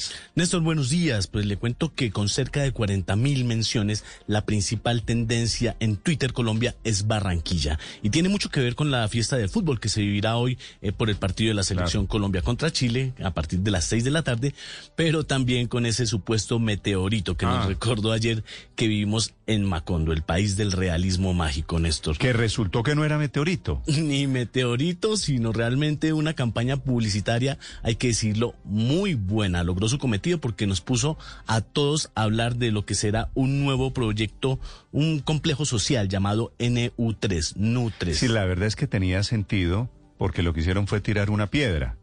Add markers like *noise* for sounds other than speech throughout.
menciones. Néstor, buenos días. Pues le cuento que con cerca de 40 mil menciones, la principal tendencia en Twitter Colombia es Barranquilla. Y tiene mucho que ver con la fiesta del fútbol que se vivirá hoy eh, por el partido de la selección Colombia contra Chile a partir de las 6 de la tarde, pero también con ese supuesto meteorito que nos Ah. recordó ayer que vivimos en Macondo, el país del realismo mágico, Néstor. Que resultó que no era meteorito. *laughs* Ni meteorito, sino realmente una campaña publicitaria, hay que decirlo, muy buena. Logró su cometido porque nos puso a todos a hablar de lo que será un nuevo proyecto, un complejo social llamado NU3, NU3. Sí, la verdad es que tenía sentido porque lo que hicieron fue tirar una piedra.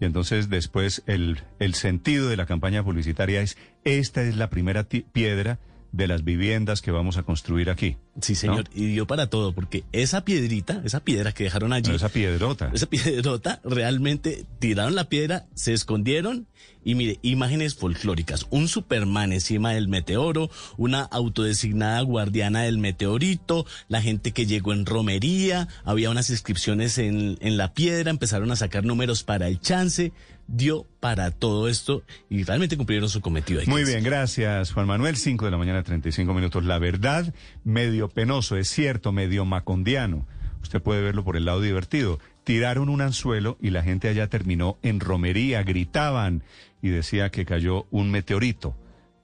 Y entonces después el, el sentido de la campaña publicitaria es, esta es la primera piedra de las viviendas que vamos a construir aquí. Sí, señor, y dio para todo, porque esa piedrita, esa piedra que dejaron allí, No, esa piedrota. esa piedrota, realmente tiraron la piedra, se escondieron y mire, imágenes folclóricas, un Superman encima del meteoro, una autodesignada guardiana del meteorito, la gente que llegó en romería, había unas inscripciones en, en la piedra, empezaron a sacar números para el chance, dio para todo esto y realmente cumplieron su cometido. Muy bien, gracias Juan Manuel. 5 de la mañana, 35 minutos. La verdad, medio penoso, es cierto, medio macondiano. Usted puede verlo por el lado divertido. Tiraron un anzuelo y la gente allá terminó en romería, gritaban y decía que cayó un meteorito.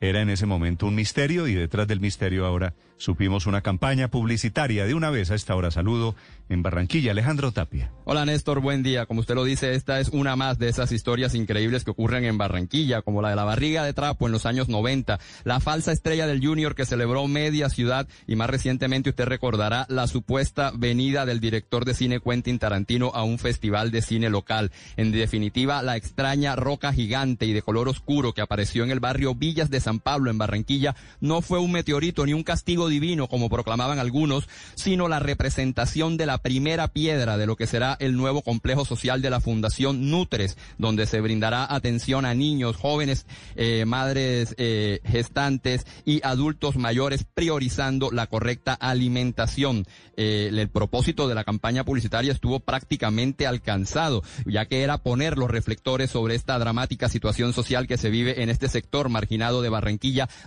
Era en ese momento un misterio y detrás del misterio ahora supimos una campaña publicitaria. De una vez a esta hora saludo en Barranquilla, Alejandro Tapia. Hola Néstor, buen día. Como usted lo dice, esta es una más de esas historias increíbles que ocurren en Barranquilla, como la de la barriga de trapo en los años 90, la falsa estrella del Junior que celebró media ciudad y más recientemente usted recordará la supuesta venida del director de cine Quentin Tarantino a un festival de cine local. En definitiva, la extraña roca gigante y de color oscuro que apareció en el barrio Villas de San Pablo en Barranquilla no fue un meteorito ni un castigo divino como proclamaban algunos, sino la representación de la primera piedra de lo que será el nuevo complejo social de la Fundación Nutres, donde se brindará atención a niños, jóvenes, eh, madres eh, gestantes y adultos mayores, priorizando la correcta alimentación. Eh, el propósito de la campaña publicitaria estuvo prácticamente alcanzado, ya que era poner los reflectores sobre esta dramática situación social que se vive en este sector marginado de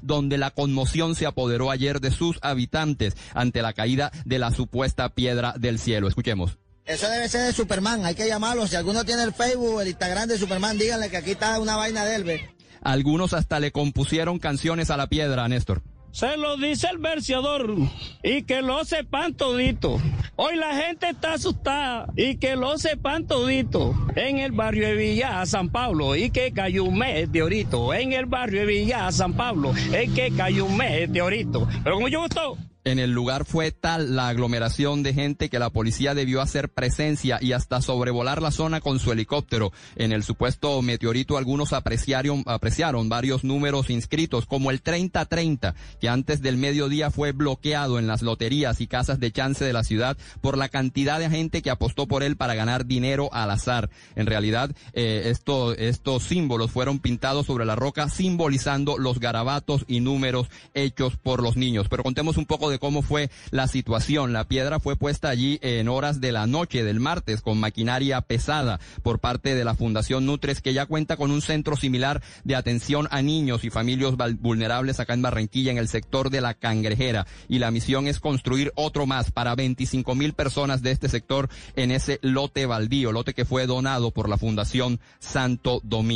donde la conmoción se apoderó ayer de sus habitantes ante la caída de la supuesta piedra del cielo. Escuchemos. Eso debe ser de Superman, hay que llamarlo. Si alguno tiene el Facebook, el Instagram de Superman, díganle que aquí está una vaina de él, ve. Algunos hasta le compusieron canciones a la piedra, Néstor. Se lo dice el verseador y que lo sepan todito. Hoy la gente está asustada y que lo sepan todito. En el barrio de Villa San Pablo y que cayó un meteorito. En el barrio de Villa San Pablo es que cayó un meteorito. Pero como yo gustó. En el lugar fue tal la aglomeración de gente que la policía debió hacer presencia y hasta sobrevolar la zona con su helicóptero. En el supuesto meteorito algunos apreciaron, apreciaron varios números inscritos, como el 3030, que antes del mediodía fue bloqueado en las loterías y casas de chance de la ciudad por la cantidad de gente que apostó por él para ganar dinero al azar. En realidad, eh, esto, estos símbolos fueron pintados sobre la roca simbolizando los garabatos y números hechos por los niños. Pero contemos un poco de cómo fue la situación. La piedra fue puesta allí en horas de la noche del martes con maquinaria pesada por parte de la Fundación Nutres que ya cuenta con un centro similar de atención a niños y familias vulnerables acá en Barranquilla en el sector de la Cangrejera y la misión es construir otro más para 25 mil personas de este sector en ese lote baldío, lote que fue donado por la Fundación Santo Domingo.